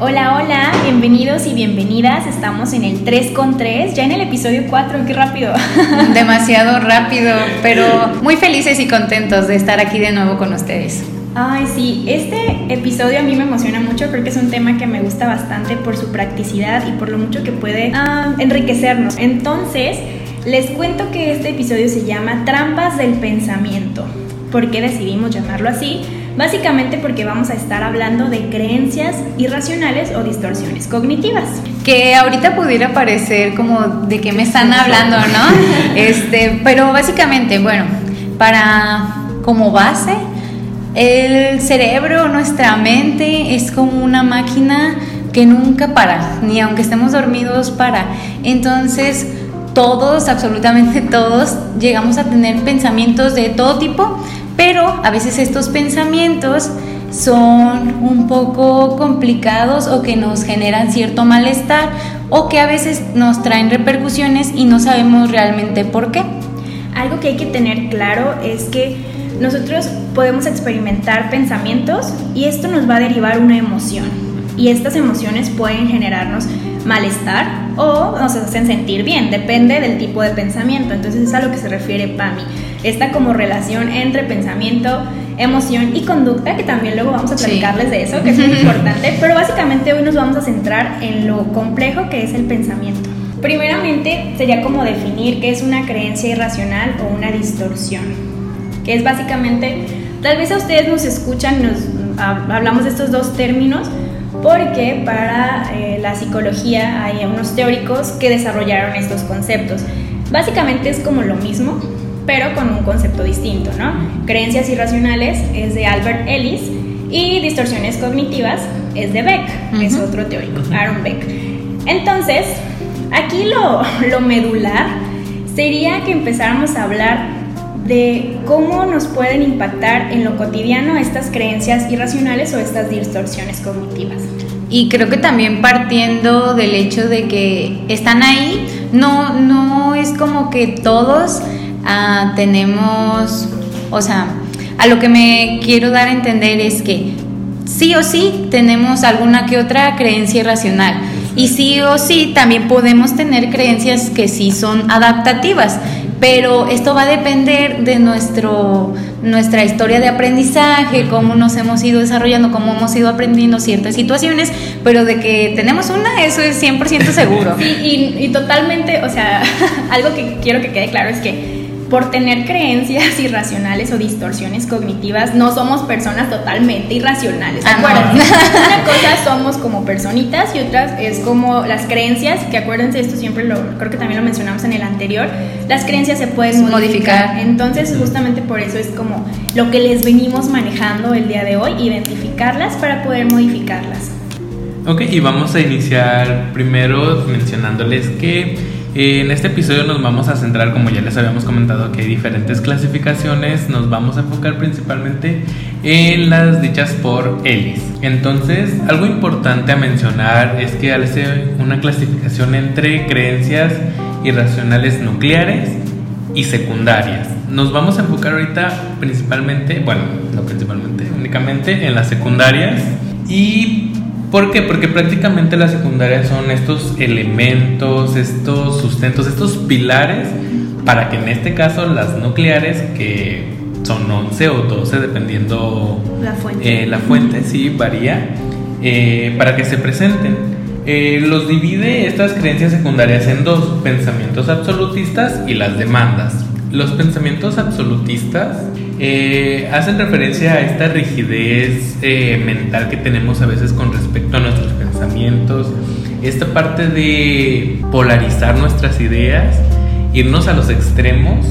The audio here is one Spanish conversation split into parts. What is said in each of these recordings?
Hola, hola, bienvenidos y bienvenidas. Estamos en el 3 con 3, ya en el episodio 4, qué rápido. Demasiado rápido, pero muy felices y contentos de estar aquí de nuevo con ustedes. Ay, sí, este episodio a mí me emociona mucho, creo que es un tema que me gusta bastante por su practicidad y por lo mucho que puede ah, enriquecernos. Entonces, les cuento que este episodio se llama Trampas del Pensamiento. ¿Por qué decidimos llamarlo así? Básicamente porque vamos a estar hablando de creencias irracionales o distorsiones cognitivas. Que ahorita pudiera parecer como de qué me están hablando, ¿no? Este, pero básicamente, bueno, para como base, el cerebro, nuestra mente es como una máquina que nunca para, ni aunque estemos dormidos para. Entonces, todos, absolutamente todos, llegamos a tener pensamientos de todo tipo, pero a veces estos pensamientos son un poco complicados o que nos generan cierto malestar o que a veces nos traen repercusiones y no sabemos realmente por qué. Algo que hay que tener claro es que nosotros podemos experimentar pensamientos y esto nos va a derivar una emoción y estas emociones pueden generarnos malestar o nos hacen sentir bien, depende del tipo de pensamiento. Entonces es a lo que se refiere PAMI. Esta como relación entre pensamiento, emoción y conducta, que también luego vamos a platicarles de eso, que es muy importante, pero básicamente hoy nos vamos a centrar en lo complejo que es el pensamiento. Primeramente sería como definir qué es una creencia irracional o una distorsión, que es básicamente, tal vez a ustedes nos escuchan, nos hablamos de estos dos términos, porque para eh, la psicología hay unos teóricos que desarrollaron estos conceptos. Básicamente es como lo mismo, pero con un concepto distinto, ¿no? Creencias irracionales es de Albert Ellis y distorsiones cognitivas es de Beck, es otro teórico, Aaron Beck. Entonces, aquí lo, lo medular sería que empezáramos a hablar de cómo nos pueden impactar en lo cotidiano estas creencias irracionales o estas distorsiones cognitivas. Y creo que también partiendo del hecho de que están ahí, no, no es como que todos ah, tenemos, o sea, a lo que me quiero dar a entender es que sí o sí tenemos alguna que otra creencia irracional. Y sí o sí también podemos tener creencias que sí son adaptativas pero esto va a depender de nuestro, nuestra historia de aprendizaje, cómo nos hemos ido desarrollando, cómo hemos ido aprendiendo ciertas situaciones, pero de que tenemos una, eso es 100% seguro. Sí, y, y totalmente, o sea, algo que quiero que quede claro es que por tener creencias irracionales o distorsiones cognitivas, no somos personas totalmente irracionales. Ah, Una cosa somos como personitas y otras es como las creencias, que acuérdense, esto siempre lo, creo que también lo mencionamos en el anterior, las creencias se pueden modificar. Entonces, justamente por eso es como lo que les venimos manejando el día de hoy, identificarlas para poder modificarlas. Ok, y vamos a iniciar primero mencionándoles que en este episodio nos vamos a centrar, como ya les habíamos comentado, que hay diferentes clasificaciones. Nos vamos a enfocar principalmente en las dichas por Ellis. Entonces, algo importante a mencionar es que hace una clasificación entre creencias irracionales nucleares y secundarias. Nos vamos a enfocar ahorita principalmente, bueno, no principalmente, únicamente en las secundarias y ¿Por qué? Porque prácticamente las secundarias son estos elementos, estos sustentos, estos pilares para que en este caso las nucleares, que son 11 o 12 dependiendo la fuente, eh, la fuente sí varía, eh, para que se presenten. Eh, los divide estas creencias secundarias en dos, pensamientos absolutistas y las demandas. Los pensamientos absolutistas eh, hacen referencia a esta rigidez eh, mental que tenemos a veces con respecto a nuestros pensamientos, esta parte de polarizar nuestras ideas, irnos a los extremos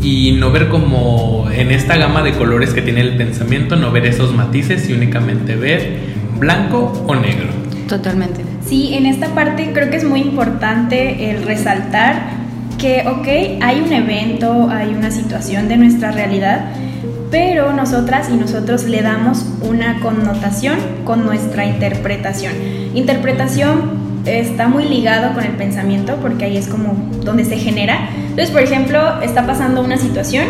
y no ver como en esta gama de colores que tiene el pensamiento, no ver esos matices y únicamente ver blanco o negro. Totalmente. Sí, en esta parte creo que es muy importante el resaltar que, ok, hay un evento, hay una situación de nuestra realidad, pero nosotras y nosotros le damos una connotación con nuestra interpretación. Interpretación está muy ligado con el pensamiento porque ahí es como donde se genera. Entonces, por ejemplo, está pasando una situación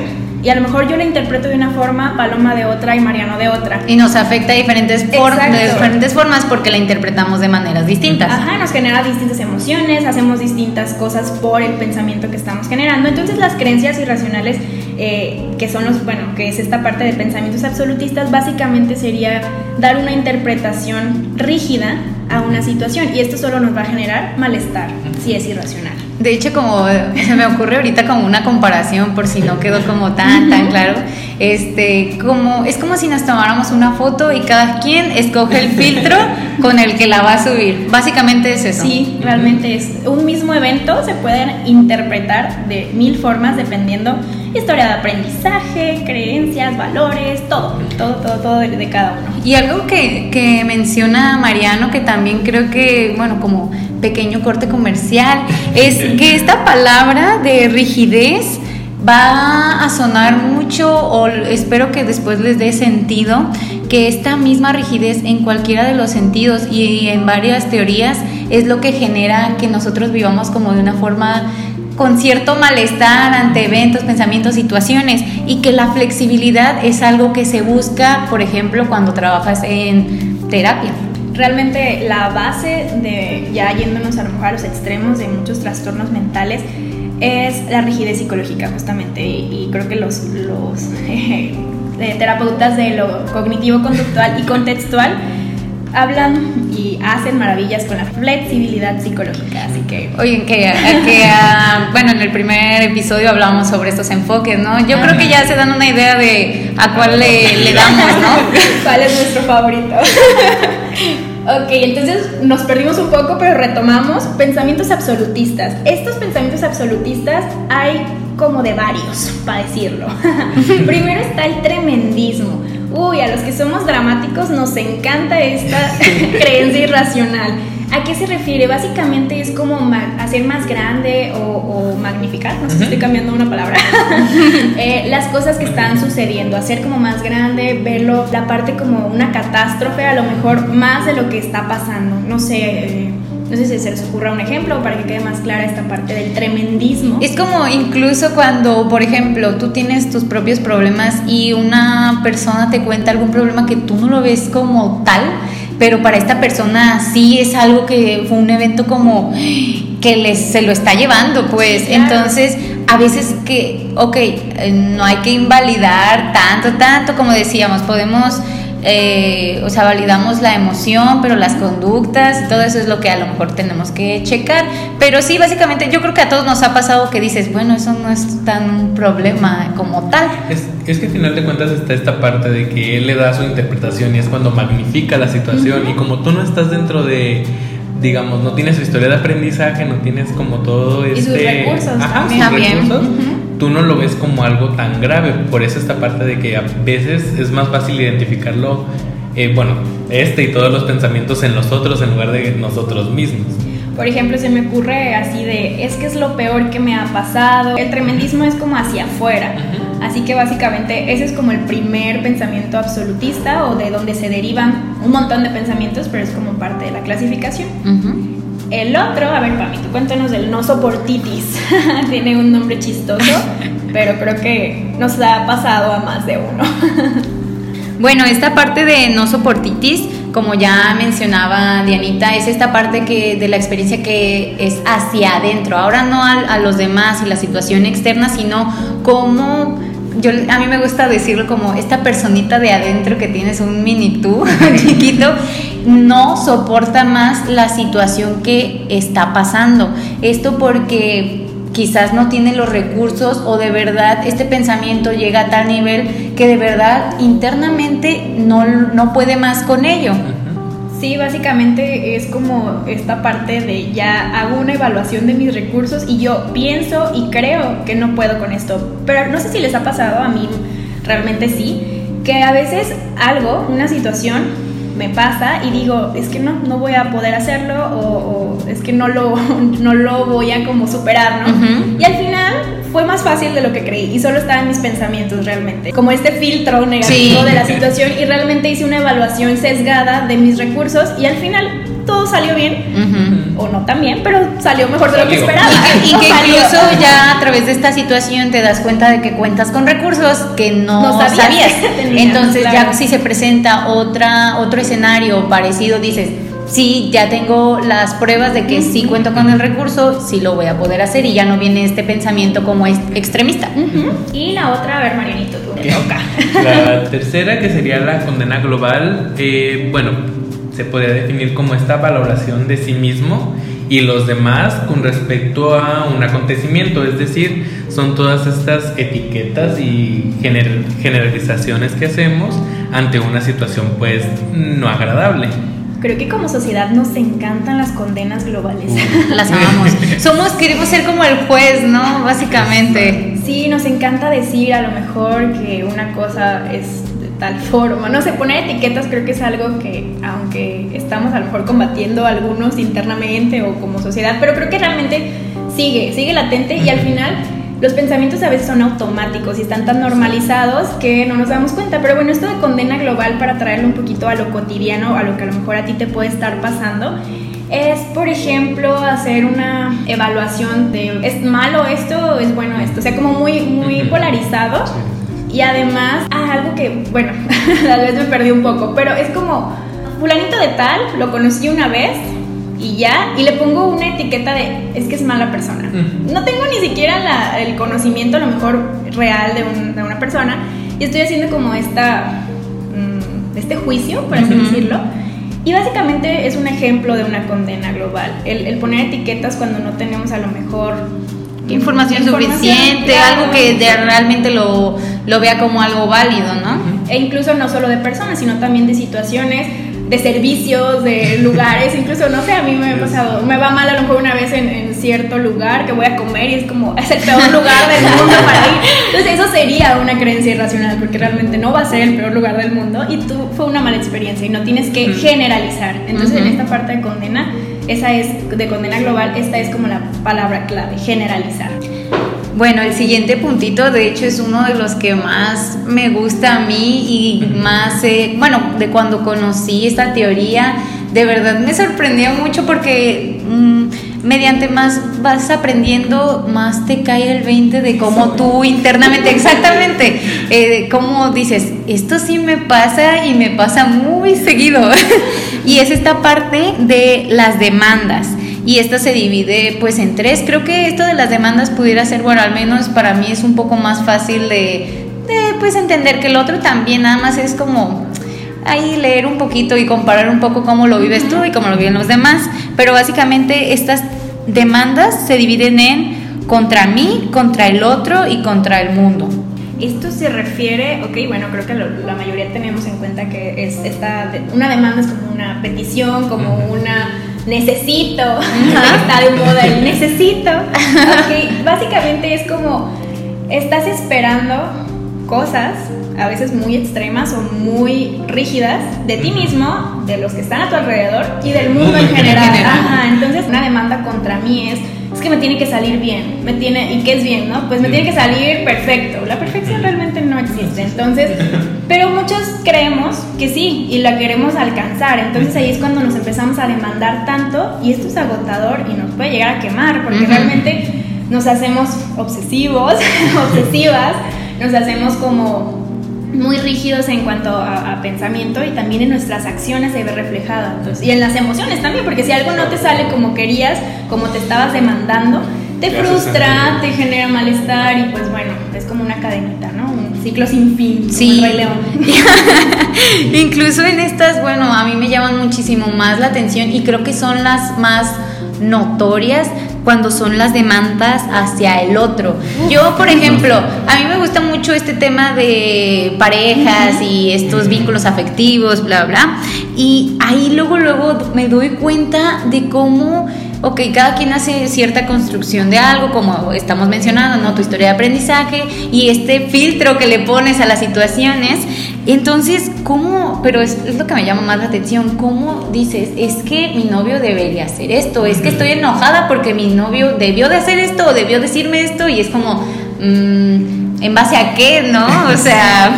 Y a lo mejor yo la interpreto de una forma, Paloma de otra y Mariano de otra. Y nos afecta de diferentes, de diferentes formas porque la interpretamos de maneras distintas. Ajá, nos genera distintas emociones, hacemos distintas cosas por el pensamiento que estamos generando. Entonces las creencias irracionales, eh, que son los, bueno, que es esta parte de pensamientos absolutistas, básicamente sería dar una interpretación rígida a una situación y esto solo nos va a generar malestar si es irracional. De hecho, como se me ocurre ahorita como una comparación por si no quedó como tan tan claro, este, como es como si nos tomáramos una foto y cada quien escoge el filtro con el que la va a subir. Básicamente es eso. Sí, realmente es un mismo evento se pueden interpretar de mil formas dependiendo historia de aprendizaje, creencias, valores, todo, todo, todo, todo de, cada uno. Y algo que, que menciona Mariano, que también creo que, bueno, como pequeño corte comercial, es que esta palabra de rigidez va a sonar mucho o espero que después les dé sentido que esta misma rigidez en cualquiera de los sentidos y en varias teorías es lo que genera que nosotros vivamos como de una forma con cierto malestar ante eventos, pensamientos, situaciones y que la flexibilidad es algo que se busca, por ejemplo, cuando trabajas en terapia. Realmente la base de, ya yéndonos a lo mejor a los extremos de muchos trastornos mentales, es la rigidez psicológica justamente y, creo que los, eh, terapeutas de lo cognitivo conductual y contextual hablan y hacen maravillas con la flexibilidad psicológica, así que... Oye, que, que ah, bueno, en el primer episodio hablamos sobre estos enfoques, ¿no? Yo creo que ya se dan una idea de a cuál le, le damos, ¿no? ¿Cuál es nuestro favorito? Ok, entonces nos perdimos un poco, pero retomamos pensamientos absolutistas. Estos pensamientos absolutistas hay como de varios, para decirlo. Primero está el tremendismo. Uy, a los que somos dramáticos nos encanta esta creencia irracional. ¿A qué se refiere? Básicamente es como hacer más grande o, magnificar, no sé si estoy cambiando una palabra, eh, las cosas que están sucediendo, hacer como más grande, verlo, la parte como una catástrofe, a lo mejor más de lo que está pasando, no sé. Eh, no sé si se les ocurra un ejemplo para que quede más clara esta parte del tremendismo. Es como incluso cuando, por ejemplo, tú tienes tus propios problemas y una persona te cuenta algún problema que tú no lo ves como tal, pero para esta persona sí es algo que fue un evento como que les, se lo está llevando, pues. Entonces, a veces que, ok, eh, no hay que invalidar tanto, tanto, como decíamos, podemos eh, o sea, validamos la emoción, pero las conductas, todo eso es lo que a lo mejor tenemos que checar. Pero sí, básicamente yo creo que a todos nos ha pasado que dices, bueno, eso no es tan un problema como tal. Es, es que al final de cuentas está esta parte de que él le da su interpretación y es cuando magnifica la situación y como tú no estás dentro de digamos, no tienes su historia de aprendizaje, no tienes como todo este... Y sus este recursos. Ajá, sus recursos tú no lo ves como algo tan grave. Por eso esta parte de que a veces es más fácil identificarlo, eh, bueno, este y todos los pensamientos en los otros en lugar de nosotros mismos. Por ejemplo, se me ocurre así de, es que es lo peor que me ha pasado. El tremendismo es como hacia afuera. Así que básicamente ese es como el primer pensamiento absolutista o de donde se derivan un montón de pensamientos, pero es como parte de la clasificación. El otro, a ver, Pami, tú cuéntanos del no soportitis. Tiene un nombre chistoso, pero creo que nos ha pasado a más de uno. bueno, esta parte de no soportitis, como ya mencionaba Dianita, es esta parte que de la experiencia que es hacia adentro. Ahora no a, a los demás y la situación externa, sino cómo yo a mí me gusta decirlo como esta personita de adentro que tienes un mini tú chiquito no soporta más la situación que está pasando. Esto porque quizás no tiene los recursos o de verdad este pensamiento llega a tal nivel que de verdad internamente no, no puede más con ello. Sí, básicamente es como esta parte de ya hago una evaluación de mis recursos y yo pienso y creo que no puedo con esto. Pero no sé si les ha pasado, a mí realmente sí, que a veces algo, una situación, me pasa y digo, es que no, no voy a poder hacerlo o, es que no lo, no lo voy a como superar, ¿no? Y al final fue más fácil de lo que creí y solo estaba en mis pensamientos realmente, como este filtro negativo de la situación y realmente hice una evaluación sesgada de mis recursos y al final todo salió bien, o no tan bien, pero salió mejor de lo que esperaba. Y que, incluso ya a través de esta situación te das cuenta de que cuentas con recursos que no, sabías. Entonces ya si se presenta otra, otro escenario parecido, dices, sí, ya tengo las pruebas de que sí cuento con el recurso, sí lo voy a poder hacer y ya no viene este pensamiento como extremista. Y la otra, a ver, Marianito, tú te toca. La tercera, que sería la condena global, eh, bueno, se podría definir como esta valoración de sí mismo y los demás con respecto a un acontecimiento, es decir, son todas estas etiquetas y generalizaciones que hacemos ante una situación pues no agradable creo que como sociedad nos encantan las condenas globales. Las amamos. Somos, queremos ser como el juez, ¿no? Básicamente. Sí, nos encanta decir a lo mejor que una cosa es tal forma. No sé, poner etiquetas creo que es algo que, aunque estamos a lo mejor combatiendo algunos internamente o como sociedad, pero creo que realmente sigue, sigue latente y al final los pensamientos a veces son automáticos y están tan normalizados que no nos damos cuenta. Pero bueno, esto de condena global para traerlo un poquito a lo cotidiano, a lo que a lo mejor a ti te puede estar pasando, es, por ejemplo, hacer una evaluación de ¿es malo esto o es bueno esto? O sea, como muy, muy polarizado. Y además, ah, algo que, bueno, tal vez me perdí un poco, pero es como, fulanito de tal, lo conocí una vez, y ya, y le pongo una etiqueta de es que es mala persona. No tengo ni siquiera el conocimiento a lo mejor real de, una persona y estoy haciendo como esta, mm, este juicio, por así decirlo. Y básicamente es un ejemplo de una condena global, el, poner etiquetas cuando no tenemos a lo mejor información, suficiente, algo que realmente lo, lo, vea como algo válido, ¿no? E incluso no solo de personas, sino también de situaciones de servicios, de lugares, incluso, no sé, a mí me ha pasado, me va mal a lo mejor una vez en, cierto lugar que voy a comer y es como, es el peor lugar del mundo para ir. Entonces eso sería una creencia irracional porque realmente no va a ser el peor lugar del mundo. Y tú fue una mala experiencia y no tienes que generalizar. Entonces en esta parte de condena, esa es, de condena global, esta es como la palabra clave, generalizar. Bueno, el siguiente puntito, de hecho, es uno de los que más me gusta a mí y más, eh, bueno, de cuando conocí esta teoría, de verdad me sorprendió mucho porque mm, mediante más vas aprendiendo, más te cae el 20 de cómo tú internamente, exactamente, eh, cómo dices, esto sí me pasa y me pasa muy seguido. y es esta parte de las demandas y esta se divide pues en tres. Creo que esto de las demandas pudiera ser, bueno, al menos para mí es un poco más fácil de, pues entender que el otro también nada más es como ahí leer un poquito y comparar un poco cómo lo vives tú y cómo lo viven los demás. Pero básicamente estas demandas se dividen en contra mí, contra el otro y contra el mundo. Esto se refiere, ok, bueno, creo que la mayoría tenemos en cuenta que es esta, una demanda es como una petición, como una necesito, está de moda el necesito. básicamente es como estás esperando cosas a veces muy extremas o muy rígidas de ti mismo, de los que están a tu alrededor y del mundo en general. entonces una demanda contra mí es es que me tiene que salir bien, me tiene, ¿y qué es bien, no? Pues me tiene que salir perfecto. La perfección realmente no existe. Entonces, pero muchos creemos que sí y la queremos alcanzar. Entonces ahí es cuando nos empezamos a demandar tanto y esto es agotador y nos puede llegar a quemar porque realmente nos hacemos obsesivos, obsesivas, nos hacemos como muy rígidos en cuanto a, pensamiento y también en nuestras acciones se ve reflejado. y en las emociones también, porque si algo no te sale como querías, como te estabas demandando, te frustra, te genera malestar y pues bueno, es como una cadenita, ¿no? Un ciclo sin fin. Sí. Rey León. Incluso en estas, bueno, a mí me llaman muchísimo más la atención y creo que son las más notorias cuando son las demandas hacia el otro. Yo, por ejemplo, a mí me gusta mucho este tema de parejas y estos vínculos afectivos, bla, bla. Y ahí luego, luego me doy cuenta de cómo ok, cada quien hace cierta construcción de algo, como estamos mencionando, ¿no? Tu historia de aprendizaje y este filtro que le pones a las situaciones. Entonces, ¿cómo? Pero es, lo que me llama más la atención, ¿cómo dices, es que mi novio debería hacer esto? Es que estoy enojada porque mi novio debió de hacer esto o debió decirme esto y es como... Mmm, ¿En base a qué, no? O sea,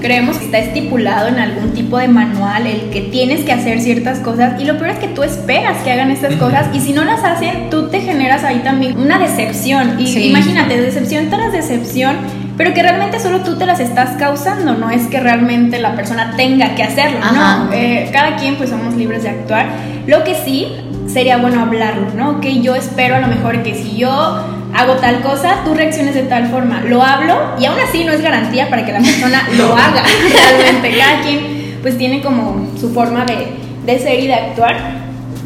creemos que está estipulado en algún tipo de manual el que tienes que hacer ciertas cosas y lo peor es que tú esperas que hagan estas cosas y si no las hacen, tú te generas ahí también una decepción. Y imagínate, decepción tras decepción, pero que realmente solo tú te las estás causando, no es que realmente la persona tenga que hacerlo, no. Eh, cada quien pues somos libres de actuar. Lo que sí sería bueno hablarlo, ¿no? Que yo espero a lo mejor que si yo hago tal cosa, tú reacciones de tal forma. Lo hablo y aún así no es garantía para que la persona lo haga realmente. Cada quien pues tiene como su forma de, de ser y de actuar.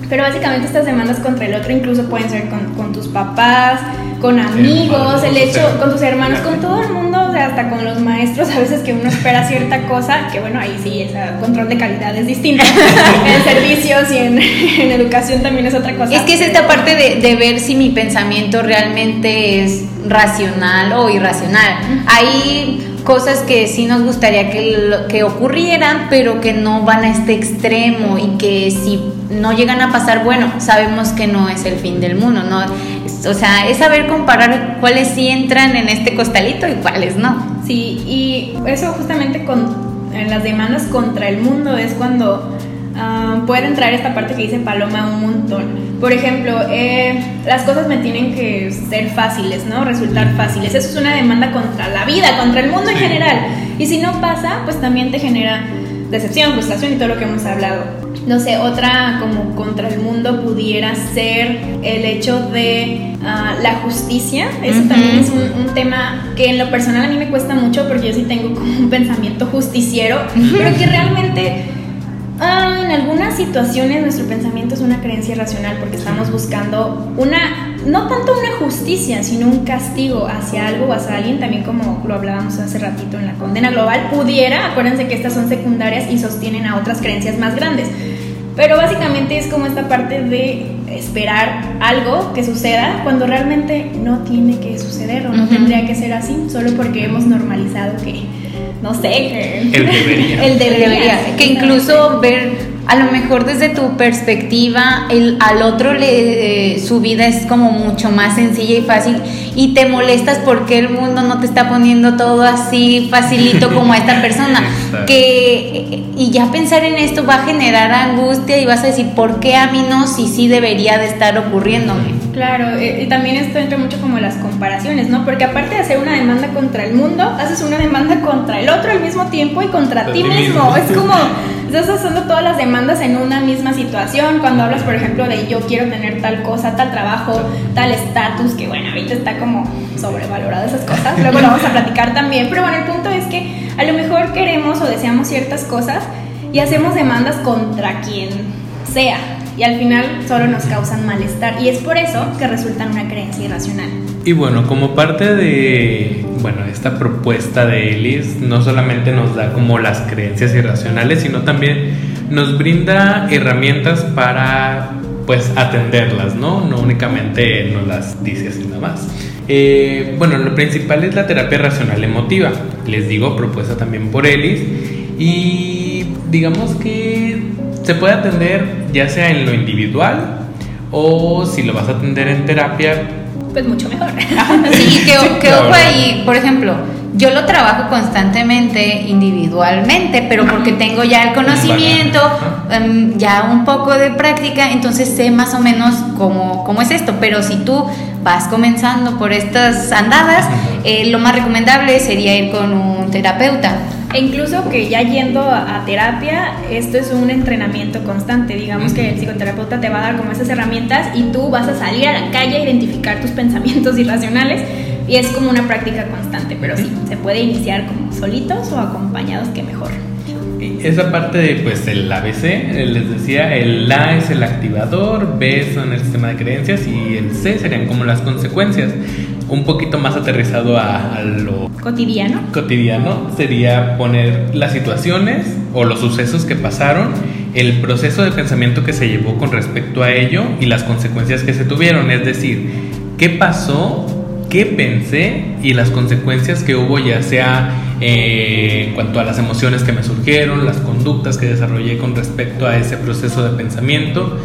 Pero básicamente estas demandas contra el otro incluso pueden ser con, con tus papás, con amigos, el hecho, con tus hermanos, con todo el mundo, o sea, hasta con los maestros, a veces que uno espera cierta cosa, que bueno, ahí sí, el control de calidad es distinto. en servicios y en, en, educación también es otra cosa. Es que es esta parte de, de, ver si mi pensamiento realmente es racional o irracional. Hay cosas que sí nos gustaría que, que ocurrieran, pero que no van a este extremo y que si no llegan a pasar, bueno, sabemos que no es el fin del mundo, ¿no? O sea, es saber comparar cuáles sí entran en este costalito y cuáles no. Sí, y eso justamente con en las demandas contra el mundo es cuando uh, puede entrar esta parte que dice Paloma un montón. Por ejemplo, eh, las cosas me tienen que ser fáciles, ¿no? Resultar fáciles. Eso es una demanda contra la vida, contra el mundo en general. Y si no pasa, pues también te genera decepción, frustración y todo lo que hemos hablado no sé, otra como contra el mundo pudiera ser el hecho de ah, la justicia. Eso también es un, tema que en lo personal a mí me cuesta mucho porque yo sí tengo como un pensamiento justiciero, pero que realmente ah, en algunas situaciones nuestro pensamiento es una creencia irracional porque estamos buscando una, no tanto una justicia, sino un castigo hacia algo o hacia alguien, también como lo hablábamos hace ratito en la condena global, pudiera, acuérdense que estas son secundarias y sostienen a otras creencias más grandes. Pero básicamente es como esta parte de esperar algo que suceda cuando realmente no tiene que suceder o no tendría que ser así, solo porque hemos normalizado que, no sé, que... El debería. El debería. Que incluso ver a lo mejor desde tu perspectiva, el, al otro le, su vida es como mucho más sencilla y fácil y te molestas porque el mundo no te está poniendo todo así facilito como a esta persona. que, y ya pensar en esto va a generar angustia y vas a decir, ¿por qué a mí no? Si sí debería de estar ocurriéndome. Claro, eh, y también esto entra mucho como las comparaciones, ¿no? Porque aparte de hacer una demanda contra el mundo, haces una demanda contra el otro al mismo tiempo y contra ti mismo. Es como estás haciendo todas las demandas en una misma situación. Cuando hablas, por ejemplo, de yo quiero tener tal cosa, tal trabajo, tal estatus, que bueno, ahorita está como sobrevalorado esas cosas. Luego lo vamos a platicar también. Pero bueno, el punto es que a lo mejor queremos o deseamos ciertas cosas y hacemos demandas contra quien sea. Y al final solo nos causan malestar. Y es por eso que resultan una creencia irracional. Y bueno, como parte de bueno, esta propuesta de Ellis no solamente nos da como las creencias irracionales, sino también nos brinda herramientas para pues atenderlas, ¿no? No únicamente nos las dice así nada más. Eh, bueno, lo principal es la terapia racional emotiva, les digo, propuesta también por Ellis, y digamos que se puede atender ya sea en lo individual o si lo vas a atender en terapia, pues mucho mejor. sí, que, que ojo ahí, por ejemplo, yo lo trabajo constantemente individualmente, pero porque tengo ya el conocimiento, em, ya un poco de práctica, entonces sé más o menos cómo, cómo es esto. Pero si tú vas comenzando por estas andadas, eh, lo más recomendable sería ir con un terapeuta. E incluso que ya yendo a, terapia, esto es un entrenamiento constante. Digamos que el psicoterapeuta te va a dar como esas herramientas y tú vas a salir a la calle a identificar tus pensamientos irracionales y es como una práctica constante, pero sí, se puede iniciar como solitos o acompañados, que mejor. Esa parte de pues el ABC, les decía, el A es el activador, B son el sistema de creencias y el C serían como las consecuencias. Un poquito más aterrizado a, lo cotidiano. Cotidiano sería poner las situaciones o los sucesos que pasaron, el proceso de pensamiento que se llevó con respecto a ello y las consecuencias que se tuvieron. Es decir, ¿qué pasó? ¿Qué pensé? Y las consecuencias que hubo ya sea eh, en cuanto a las emociones que me surgieron, las conductas que desarrollé con respecto a ese proceso de pensamiento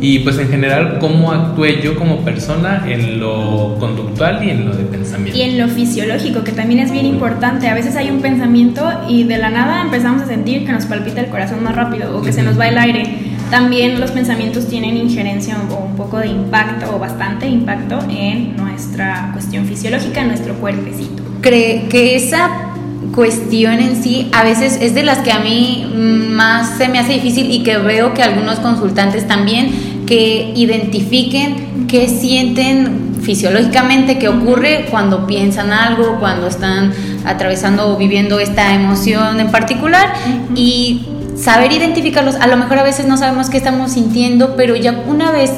y pues en general cómo actué yo como persona en lo conductual y en lo de pensamiento. Y en lo fisiológico, que también es bien importante. A veces hay un pensamiento y de la nada empezamos a sentir que nos palpita el corazón más rápido o que se nos va el aire. También los pensamientos tienen injerencia o un poco de impacto o bastante impacto en nuestra cuestión fisiológica, en nuestro cuerpecito. Cree que esa cuestión en sí a veces es de las que a mí más se me hace difícil y que veo que algunos consultantes también que identifiquen qué sienten fisiológicamente, qué ocurre cuando piensan algo, cuando están atravesando o viviendo esta emoción en particular y saber identificarlos. A lo mejor a veces no sabemos qué estamos sintiendo, pero ya una vez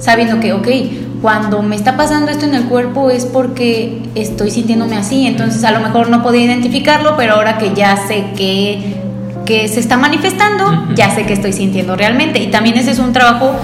sabiendo que, ok, cuando me está pasando esto en el cuerpo es porque estoy sintiéndome así, entonces a lo mejor no podía identificarlo, pero ahora que ya sé que que se está manifestando, ya sé que estoy sintiendo realmente. Y también ese es un trabajo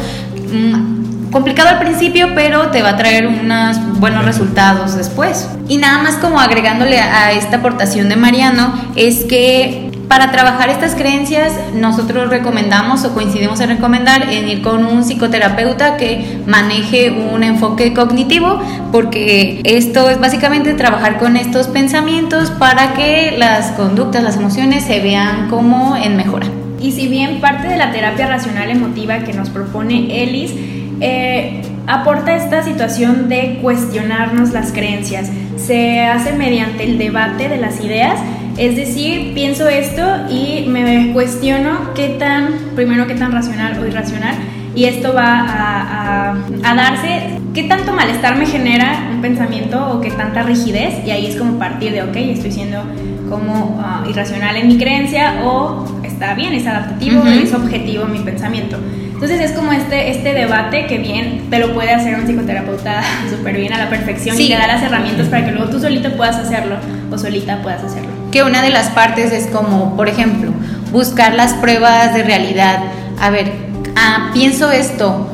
mm, complicado al principio, pero te va a traer unos buenos resultados después. Y nada más como agregándole a esta aportación de Mariano, es que para trabajar estas creencias, nosotros recomendamos o coincidimos en recomendar en ir con un psicoterapeuta que maneje un enfoque cognitivo, porque esto es básicamente trabajar con estos pensamientos para que las conductas, las emociones se vean como en mejora. Y si bien parte de la terapia racional emotiva que nos propone Ellis, eh, aporta esta situación de cuestionarnos las creencias. Se hace mediante el debate de las ideas es decir, pienso esto y me cuestiono qué tan, primero qué tan racional o irracional, y esto va a, darse, qué tanto malestar me genera un pensamiento o qué tanta rigidez, y ahí es como partir de, ok, estoy siendo como ah, irracional en mi creencia o está bien, es adaptativo, es objetivo mi pensamiento. Entonces es como este, este debate que bien te lo puede hacer un psicoterapeuta súper bien a la perfección y te da las herramientas para que luego tú solito puedas hacerlo o solita puedas hacerlo que una de las partes es como, por ejemplo, buscar las pruebas de realidad. A ver, ah, pienso esto,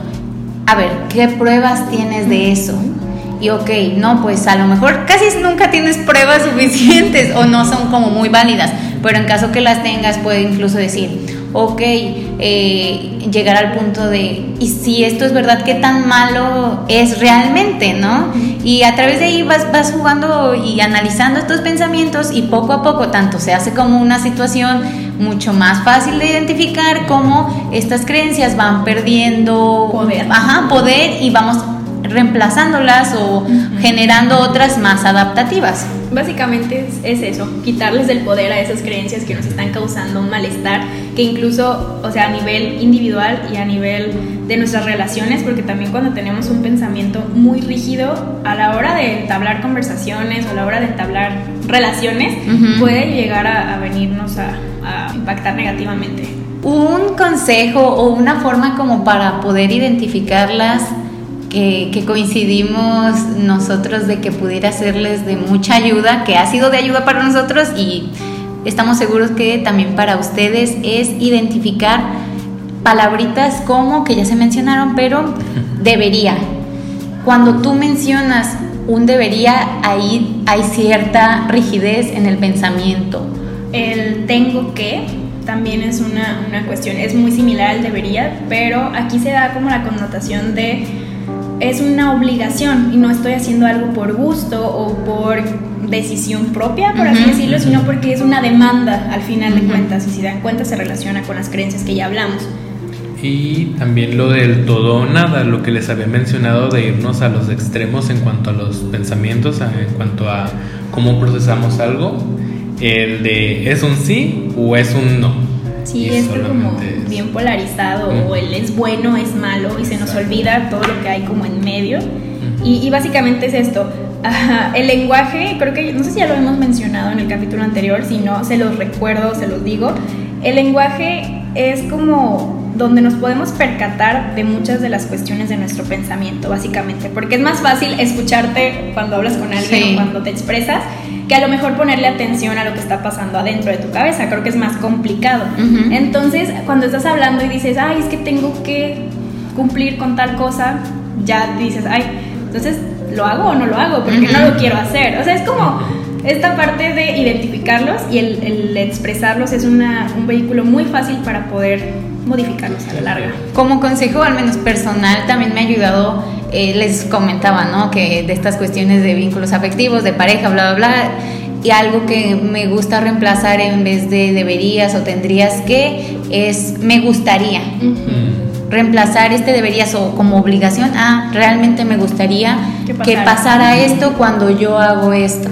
a ver, ¿qué pruebas tienes de eso? Y ok, no, pues a lo mejor casi nunca tienes pruebas suficientes o no son como muy válidas, pero en caso que las tengas puede incluso decir, ok, eh, llegar al punto de, y si esto es verdad, ¿qué tan malo es realmente, no? Y a través de ahí vas, vas jugando y analizando estos pensamientos y poco a poco tanto se hace como una situación mucho más fácil de identificar cómo estas creencias van perdiendo poder, ajá, poder y vamos reemplazándolas o generando otras más adaptativas. Básicamente es, eso, quitarles el poder a esas creencias que nos están causando un malestar, que incluso, o sea, a nivel individual y a nivel de nuestras relaciones, porque también cuando tenemos un pensamiento muy rígido, a la hora de entablar conversaciones o a la hora de entablar relaciones, puede llegar a, venirnos a, a impactar negativamente. Un consejo o una forma como para poder identificarlas que, coincidimos nosotros de que pudiera serles de mucha ayuda, que ha sido de ayuda para nosotros y estamos seguros que también para ustedes es identificar palabritas como, que ya se mencionaron, pero debería. Cuando tú mencionas un debería, ahí hay cierta rigidez en el pensamiento. El tengo que también es una, una cuestión, es muy similar al debería, pero aquí se da como la connotación de es una obligación y no estoy haciendo algo por gusto o por decisión propia, por así decirlo, sino porque es una demanda al final de cuentas y si dan cuenta se relaciona con las creencias que ya hablamos. Y también lo del todo o nada, lo que les había mencionado de irnos a los extremos en cuanto a los pensamientos, en cuanto a cómo procesamos algo, el de es un sí o es un no. Sí, es como bien polarizado, o él es bueno, es malo, y se nos olvida todo lo que hay como en medio. y, básicamente es esto. el lenguaje, creo que, no sé si ya lo hemos mencionado en el capítulo anterior, si no, se los recuerdo, se los digo. El lenguaje es como donde nos podemos percatar de muchas de las cuestiones de nuestro pensamiento, básicamente, porque es más fácil escucharte cuando hablas con alguien o cuando te expresas que a lo mejor ponerle atención a lo que está pasando adentro de tu cabeza, creo que es más complicado. Entonces, cuando estás hablando y dices, ay, es que tengo que cumplir con tal cosa, ya dices, ay, entonces, ¿lo hago o no lo hago? Porque no lo quiero hacer. O sea, es como esta parte de identificarlos y el, expresarlos es un vehículo muy fácil para poder modificarlos a la larga. Como consejo, al menos personal, también me ha ayudado, eh, les comentaba, ¿no? Que de estas cuestiones de vínculos afectivos, de pareja, bla, bla, bla, y algo que me gusta reemplazar en vez de deberías o tendrías que, es me gustaría. Reemplazar este deberías o como obligación, ah, realmente me gustaría que pasara esto cuando yo hago esto.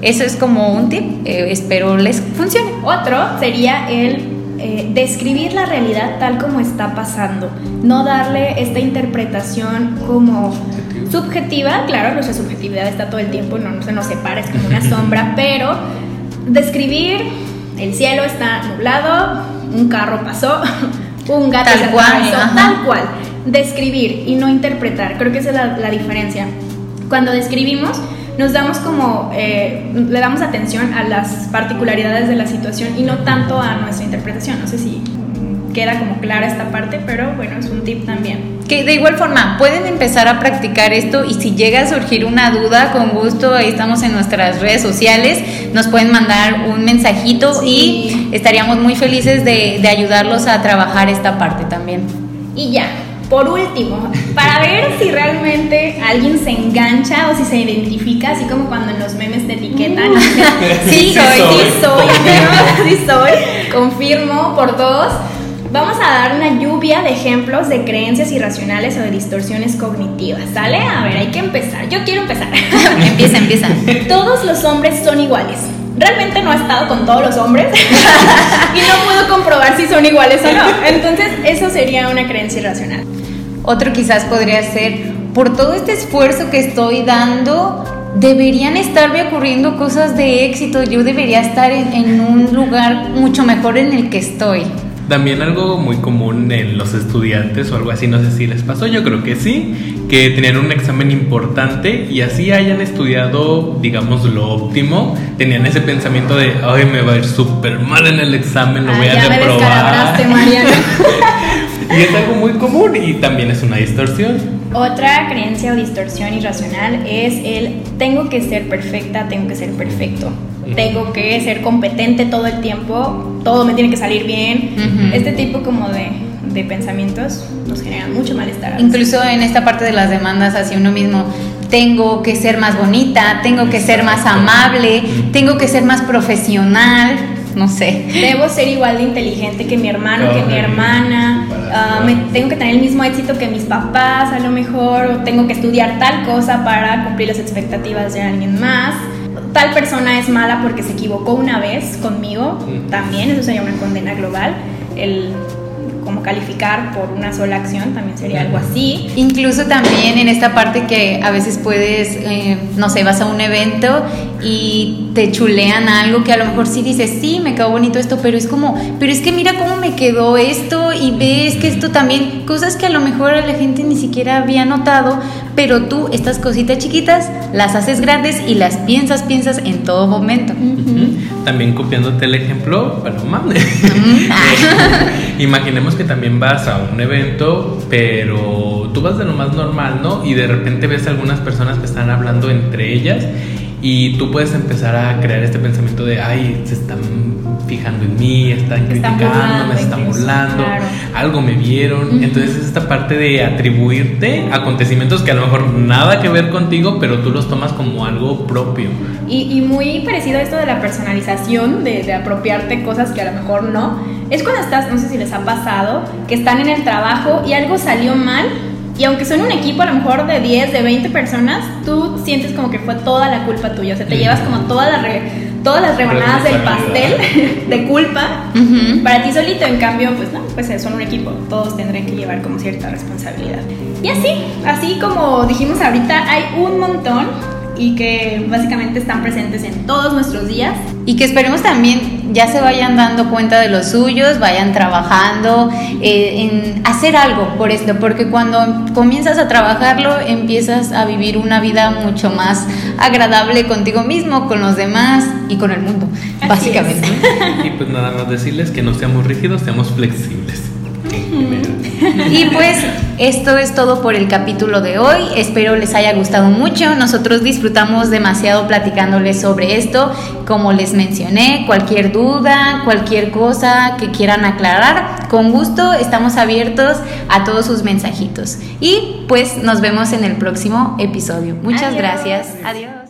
Eso es como un tip, eh, espero les funcione. Otro sería el eh, describir la realidad tal como está pasando, no darle esta interpretación como subjetiva, claro, nuestra subjetividad está todo el tiempo, no, se nos separa, es como una sombra, pero describir el cielo está nublado, un carro pasó, un gato tal cual, tal cual, describir y no interpretar, creo que esa es la, la diferencia. Cuando describimos, nos damos como, eh, le damos atención a las particularidades de la situación y no tanto a nuestra interpretación. No sé si queda como clara esta parte, pero bueno, es un tip también. Que de igual forma pueden empezar a practicar esto y si llega a surgir una duda, con gusto, ahí estamos en nuestras redes sociales, nos pueden mandar un mensajito y estaríamos muy felices de, de ayudarlos a trabajar esta parte también. Y ya, por último, para ver si realmente alguien se engancha o si se identifica, así como cuando en los memes te etiquetan. sí, soy, sí soy, sí soy, confirmo por todos. Vamos a dar una lluvia de ejemplos de creencias irracionales o de distorsiones cognitivas, ¿sale? A ver, hay que empezar. Yo quiero empezar. empieza, empieza. Todos los hombres son iguales. Realmente no he estado con todos los hombres y no puedo comprobar si son iguales o no. Entonces, eso sería una creencia irracional. Otro quizás podría ser, por todo este esfuerzo que estoy dando, deberían estarme ocurriendo cosas de éxito, yo debería estar en, un lugar mucho mejor en el que estoy. También algo muy común en los estudiantes o algo así, no sé si les pasó, yo creo que sí, que tenían un examen importante y así hayan estudiado, digamos, lo óptimo, tenían ese pensamiento de, ay, me va a ir súper mal en el examen, lo voy a reprobar. Y es algo muy común y también es una distorsión. Otra creencia o distorsión irracional es el tengo que ser perfecta, tengo que ser perfecto. Tengo que ser competente todo el tiempo, todo me tiene que salir bien. Este tipo como de, de pensamientos nos generan mucho malestar. Incluso en esta parte de las demandas hacia uno mismo, tengo que ser más bonita, tengo que ser más amable, tengo que ser más profesional no sé. Debo ser igual de inteligente que mi hermano, que mi hermana, ah, me, tengo que tener el mismo éxito que mis papás a lo mejor, o tengo que estudiar tal cosa para cumplir las expectativas de alguien más. Tal persona es mala porque se equivocó una vez conmigo, también, eso sería una condena global. El como calificar por una sola acción, también sería algo así. Incluso también en esta parte que a veces puedes, eh, no sé, vas a un evento y te chulean algo que a lo mejor sí dices, sí, me quedó bonito esto, pero es como, pero es que mira cómo me quedó esto y ves que esto también, cosas que a lo mejor la gente ni siquiera había notado, pero tú estas cositas chiquitas las haces grandes y las piensas, piensas en todo momento. También copiándote el ejemplo, Paloma. Imaginemos que también vas a un evento, pero tú vas de lo más normal, ¿no? Y de repente ves a algunas personas que están hablando entre ellas y tú puedes empezar a crear este pensamiento de, ay, se están fijando en mí, están criticando, me están burlando, algo me vieron. Entonces es esta parte de atribuirte acontecimientos que a lo mejor nada que ver contigo, pero tú los tomas como algo propio. Y, muy parecido a esto de la personalización, de, de apropiarte cosas que a lo mejor no. Es cuando estás, no sé si les ha pasado, que están en el trabajo y algo salió mal y aunque son un equipo a lo mejor de 10, de 20 personas, tú sientes como que fue toda la culpa tuya. O sea, te llevas como todas las, todas las rebanadas del pastel de culpa para ti solito. En cambio, pues no, pues son un equipo. Todos tendrán que llevar como cierta responsabilidad. Y así, así como dijimos ahorita, hay un montón y que básicamente están presentes en todos nuestros días. Y que esperemos también ya se vayan dando cuenta de los suyos, vayan trabajando eh, en hacer algo por esto, porque cuando comienzas a trabajarlo empiezas a vivir una vida mucho más agradable contigo mismo, con los demás y con el mundo, básicamente. Y pues nada más decirles que no seamos rígidos, seamos flexibles. Y pues esto es todo por el capítulo de hoy. Espero les haya gustado mucho. Nosotros disfrutamos demasiado platicándoles sobre esto. Como les mencioné, cualquier duda, cualquier cosa que quieran aclarar, con gusto estamos abiertos a todos sus mensajitos. Y pues nos vemos en el próximo episodio. Muchas Adiós. gracias. Adiós.